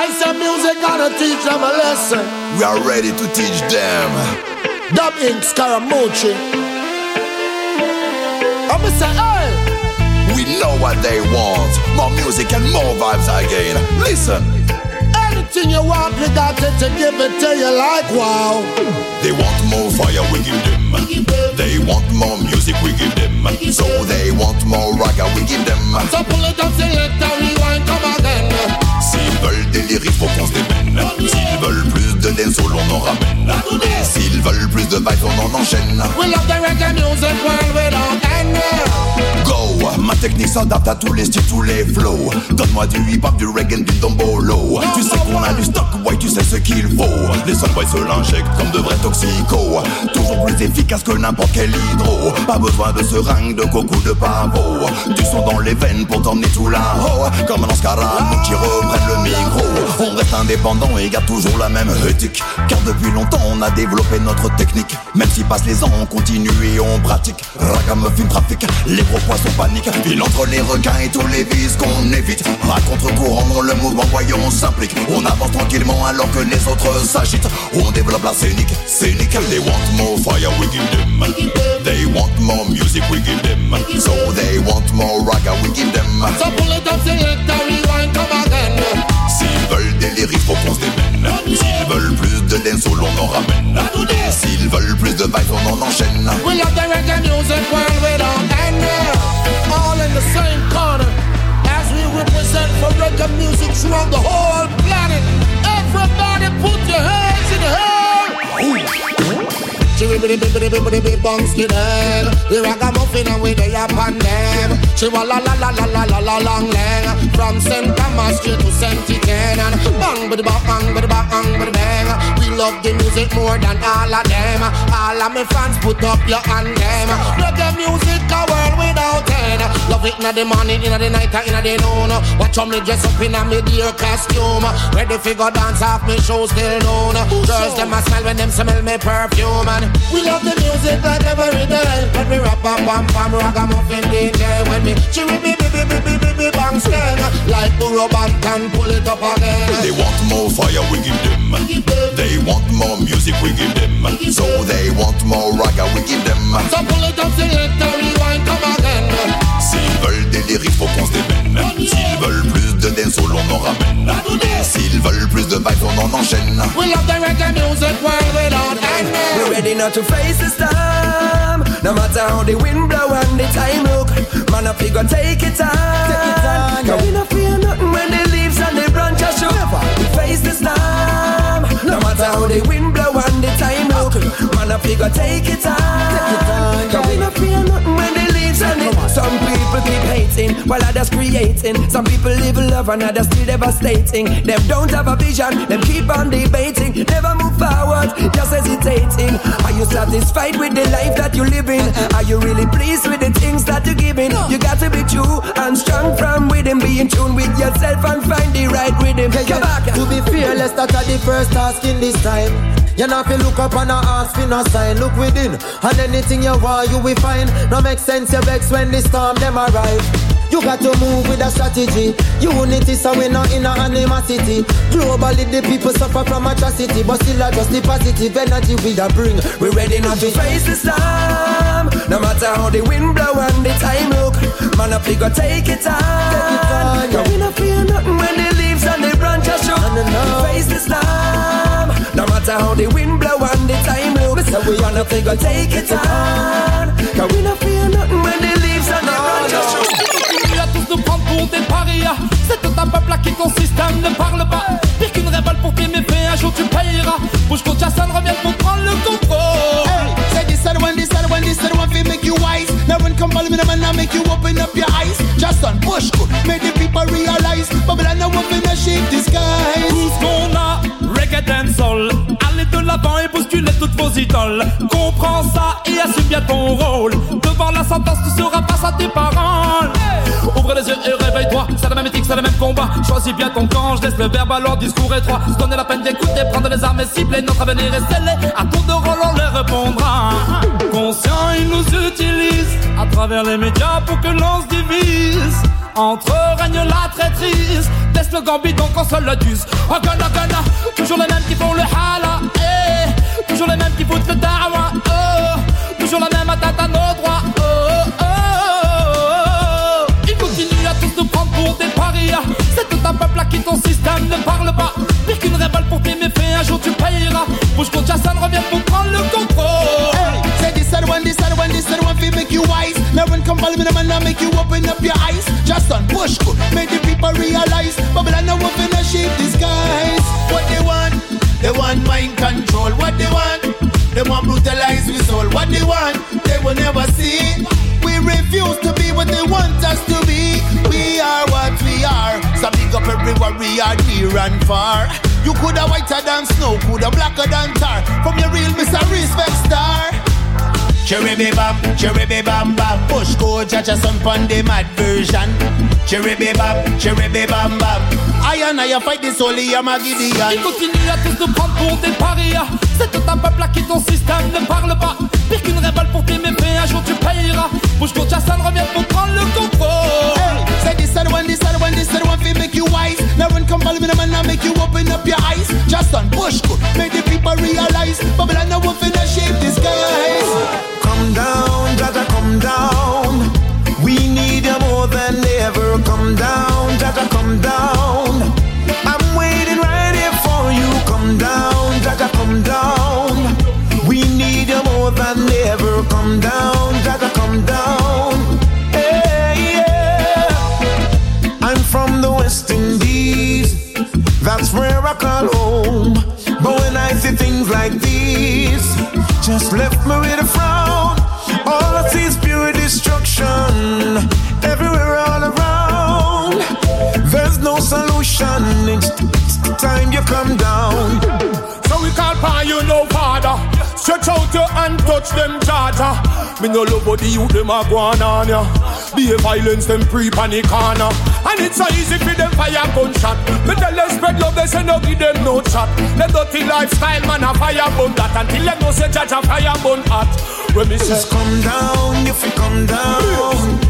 I said music gotta teach them a lesson. We are ready to teach them. Dub Inc. Scaramucci. I'm say, hey. We know what they want. More music and more vibes again. Listen. Anything you want, we got it to give it to you like wow. They want more fire, we give them. They want more music, we give them. So they want more raga, we give them. So pull it up, plus de vibes, on en enchaîne. We love the reggae music world without end. Go, ma technique s'adapte à tous les styles, tous les flows. Donne-moi du hip-hop, du reggae, du dombolo. Tu sais qu'on a du stock, ouais, tu sais ce qu'il faut. Les soundboys se l'injectent comme de vrais toxicos. Toujours plus efficace que n'importe quel hydro. Pas besoin de seringue, de coco, de pavot. Du son dans les veines pour t'emmener tout là-haut. Comme un scaramouche qui reprennent le micro. On reste indépendant et garde toujours la même éthique. Car depuis longtemps, on a développé notre technique. Même si passent les ans, on continue et on pratique. Ragamuffin trafic, les gros poissons Il entre les requins et tous les vices qu'on évite. À contre-courant le mouvement, voyons, on s'implique. On avance tranquillement alors que les autres s'agitent. On développe la scénique, scénique. They want more fire, we give them. They want more music, we give them. So they want more raga, we give them. So pull it up, select and rewind, come again. S'ils veulent des lyrics, faut qu'on se démène. S'ils veulent plus de dancehall, on en ramène. S'ils veulent plus de vibes, on en enchaîne. We love the reggae music reggae music throughout the whole planet. Everybody put your hands in the air. Bong skinhead The ragamuffin and we dey upon them She wa la la la la la la la long leg From St. Thomas to St. Etienne And bang bidi bang bang bidi bang bidi bang We love the music more than all of them All of me fans put up your hand them Reggae music a world without end Love it inna the morning, inna the night, inna the noon. Watch how me dress up inna me dear costume. Ready fi go dance off me show still known. Girls them a smile when them smell me perfume And we love the music like every day When we rap bam bam bam ragamuffin DJ When me with me Like can pull it up again They want more fire, we give them. They want more music, we give them. So they want more raga, we give them. So pull it up, select and rewind, come again S'ils veulent des lyrics, faut qu'on se démène. S'ils veulent plus de dancehall, on en ramène. S'ils veulent plus de vibes, on en enchaîne. We love the reggae music world without end We're ready now to face the storm. No matter how the wind blow and the time look, man up we go take it on. Cause we no fear nothing when the leaves and the branches shook. We face the storm. No matter how the wind blow and the time look, man up we go take it on. Cause we no fear nothing when the some people keep hating while others creating. Some people live love and others still devastating. Them don't have a vision, them keep on debating. Never move forward, just hesitating. Are you satisfied with the life that you're living? Are you really pleased with the things that you're giving? You got to be true and strong from within. Be in tune with yourself and find the right rhythm. Come back. To be fearless, that's the first task in this time. You not fi look up and ask for no sign. Look within, and anything you want, you will find. No make sense, you vex when the storm them arrive. You got to move with a strategy. Unity, so we not in a animosity. Globally, the people suffer from atrocity, but still, I just the positive energy we a bring. We're ready now to face the storm. No matter how the wind blow and the time look, man up we go take it on. Cause we no fear nothing when the leaves and the branches shook. We face the storm. No matter how the wind blow and the time look, we man up we go take it on. Cause we no fear nothing when the leaves and the branches shook. à tous nous prendre pour des parias C'est tout un peuple à qui ton système ne parle pas Pire qu'une révolte pour tes méfaits, un jour tu payeras Bouge qu'on Jason revient pour prendre le contrôle Say this and when this and when this and one fi make you wise. Now when come follow me, the man, I make you open up your eyes. Just on push good, make the people realize. Babylon now up in a shape disguise. Et bousculez toutes vos idoles. Comprends ça et assume bien ton rôle. Devant la sentence tu seras face à tes paroles. Ouvre les yeux et réveille-toi. C'est la même éthique, c'est le même combat. Choisis bien ton camp, je laisse le verbe à leur discours étroit. Se donner la peine d'écouter, prendre les armes et cibler Notre avenir est scellé, à tour de rôle on les répondra. Conscient, ils nous utilisent À travers les médias pour que l'on se divise. Entre règne la traîtrise. Des slogans bidons qu'on se le duse gonna gonna Toujours les mêmes qui font le hala. Toujours les mêmes qui foutent le dawa oh. Toujours la même attaque à nos droits. Oh, oh, oh, Ils continuent à tous nous prendre pour des parias. C'est tout un peuple à qui ton système ne parle pas. Pire qu'une révolte pour tes méfaits Un jour tu payeras. Bouge contre Jason revient pour prendre le contrôle. Hey, Say this and one, this and one, this and one Fi make you wise. When come follow me man Now make you open up your eyes. Just on push Make the people realize. Babylon now up in a shape disguise. What they want They want mind control What they want? They want brutalize we soul What they want? They will never see. We refuse to be what they want us to be. We are what we are. So big up everywhere we are near and far. You coulda whiter than snow Coulda blacker than tar. From your real Mr. Respect Star. Cherry bam, cherry bam bam. Push go judge a son pon the mad version. Cherry bam, cherry bam bam I and I fight this holy I'm a Gideon. Ils continuent à tous nous prendre pour des parias. C'est tout un peuple à qui ton système ne parle pas. Pire qu'une révolte pour tes méfaits Un jour tu payeras. Bouge go Jason revient pour prendre le contrôle. Hey, Say this and one, this and one, this and one Fi make you wise. Now when come follow me the man Now make you open up your eyes. Just on push go Make the people realize. Babylon now up in a just left me with a frown. All I see is pure destruction everywhere, all around. There's no solution. It's, time you come down. So we call upon you, no father. Stretch out your hand, touch them, Jaja. Me no love how the youth them a go on ya. Be a violence them pre panic corner. And it's so easy for them fire gunshot. Me tell them spread love, they say no give them no chat. The dirty lifestyle man a fire bun that until them know say Jaja fire bun hot. When me say Just come down, if you come down.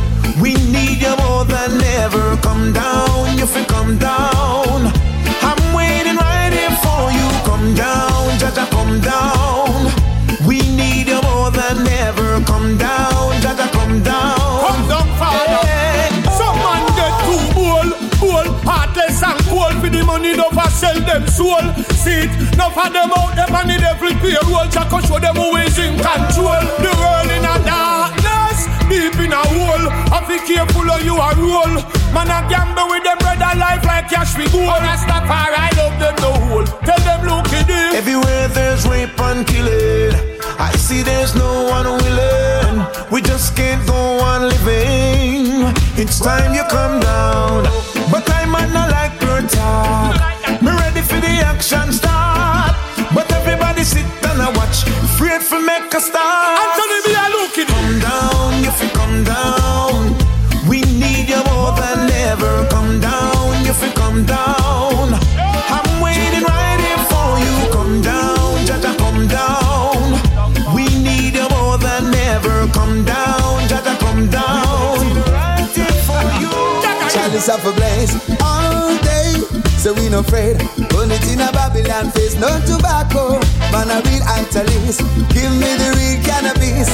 We need you more than ever. Come down, if you come down. I'm waiting right here for you. Come down, Jaja, come down. Money, no for sell them soul. See it, no for them out, them and the devil payroll. Jack show them who is in control. The world in a darkness, deep in a hole. I be careful how you are roll. Man, I gamble with them brother life like cash we go. And I stop her, I love them no hole. Tell them look at it. Everywhere there's rape and killing. I see there's no one willing. We just can't go on living. It's time you come down. A blaze all day. So we no afraid. Burn it in a Babylon face, no tobacco. Man, a real Angeles. Give me the real cannabis.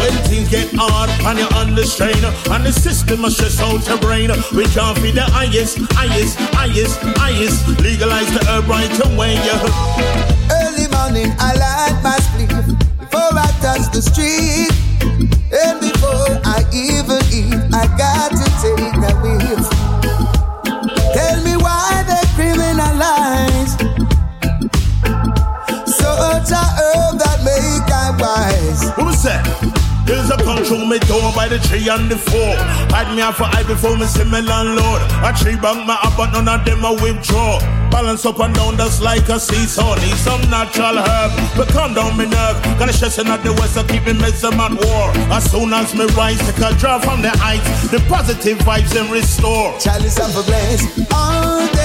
When things get hard and you're under strain And the system must stress out your brain We can't be the highest, highest, highest, highest Legalize the herb right away, yeah Early morning, I light my sleep before I touch the street. And before I even eat, I got to take a whiff. Criminalize such a herb that make I wise. Who was that? There's a on me door by the tree and the four. Hide me out for eye before me see me landlord. A tree bank my up, but none of them I withdraw. Balance up and down, that's like a seesaw. Need some natural herb, but calm down me nerve. Got a stressing at the west, so keep me messing at war. As soon as me rise, take a draw from the heights. The positive vibes and restore. Chalice of a blaze all day.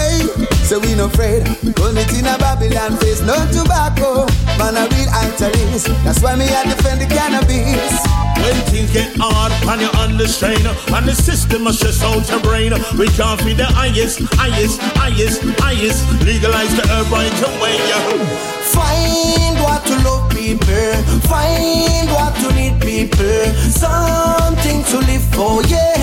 So we no afraid. Run it in a Babylon face, no tobacco. Man, a real antagonist. That's why me I defend the cannabis. When things get hard and you're under strain And the system must stress out your brain We can't be the highest, highest, highest, highest Legalize the herb right away Find what to love people Find what to need people Something to live for, yeah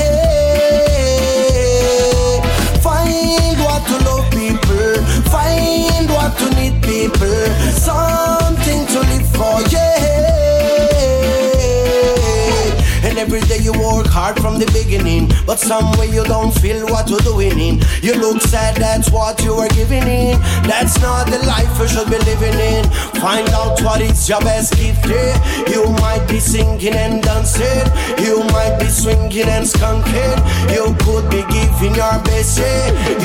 you work hard from the beginning. But somewhere you don't feel what you're doing in. You look sad, that's what you are giving in. That's not the life you should be living in. Find out what is your best gift, yeah. You might be singing and dancing. You might be swinging and skunking. You could be giving your best.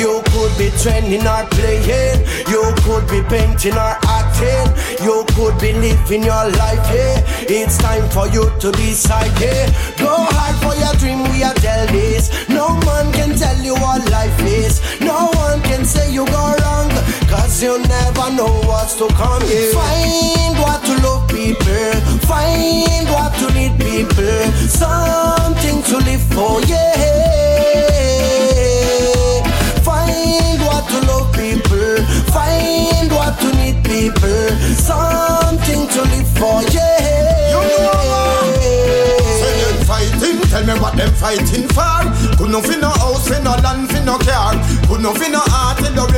You be training or playing. You could be painting or acting. You could be living your life, yeah. It's time for you to decide, yeah. Go hard for your dream, we are tell this. No man can tell you what life is. No one can say you go wrong, cause you never know what's to come. Yeah. Find what to love people, find what to need people, something to live for, yeah. Fighting for. Could no fi no house, fi no land, fi no car. Could no fi no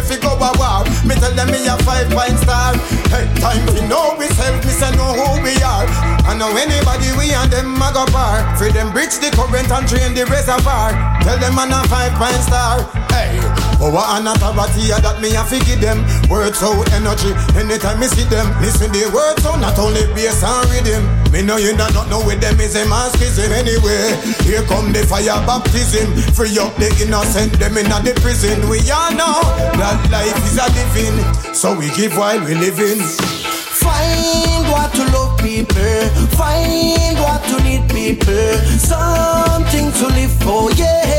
if fi go a war. Me tell them me a five point star. Hey, time fi know we self, me say know who we are. I know anybody we and them a go par. For them bridge the current and drain the reservoir. Tell them I'm a five point star. Hey, power and authority that me a fi give them. Words out energy anytime me see them. Listen the words out not only bass and rhythm. Me know you not know with them is a masochism anyway. Here come the fire baptism. Free up the innocent, them in the prison. We all know that life is a living, so we give while we living. Find what to love people, find what to need people, something to live for, yeah.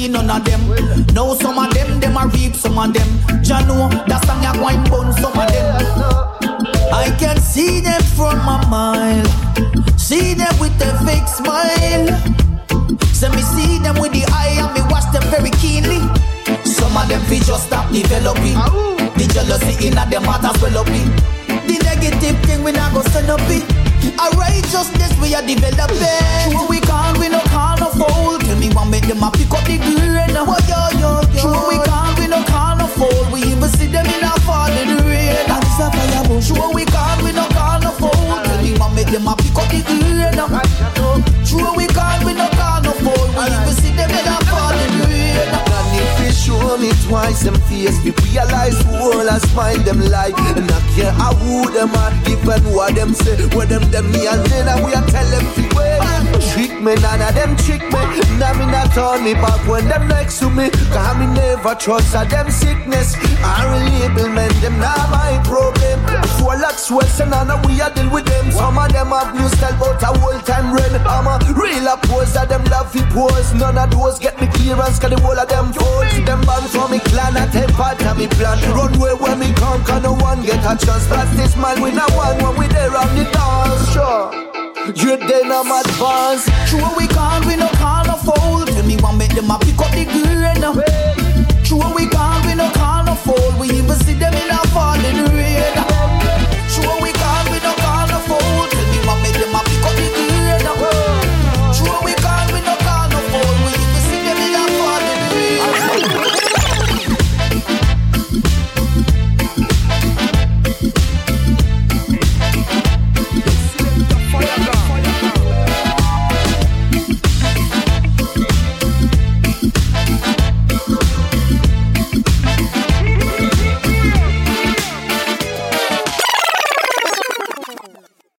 See none of them. Know some of them, them a reap some of them. Jah know that song ya going bun some of them. I can see them from a mile. See them with a fake smile. So me see them with the eye and me watch them very keenly. Some of them feel just stop developing. The jealousy in them heart as well up The negative thing we not go stand up it. A righteousness we are developing. Sure we can't, we no call no fool. Tell me what make them a pick up the grain. Oh, yo, yo, yo. Sure we can't, we no call no fool. We even see them in a falling rain. That is a fire bush. Sure we can't, we no call no fool. Tell me what make them a pick up the grain. Sure we can't, we no call no fool. We even see them in a twice them face, we realize who all a smile them like. And I care how who them are, even what them say. What them them me and then we are tell them to wait. Trick me, none of them trick me. Now me not turn me back when them next to me. Cause me never trust a them sickness. I label men, them not my problem. Before locks West and we are deal with them. Some of them have new style, but a whole time run. I'm a real pose that them love fi pose. None of those get me clearance, cause the whole of them folds. Them band for me clan, I take part of me plan. Runway where me come, cause no one get a chance. Plus this man, we not one when we there on the dance. Sure. You then I'm advanced. Sure we can't, we no call no fool. Tell me what make them a pick up the grain. Uh. Sure we can't, we no call no fool. We even see them in a falling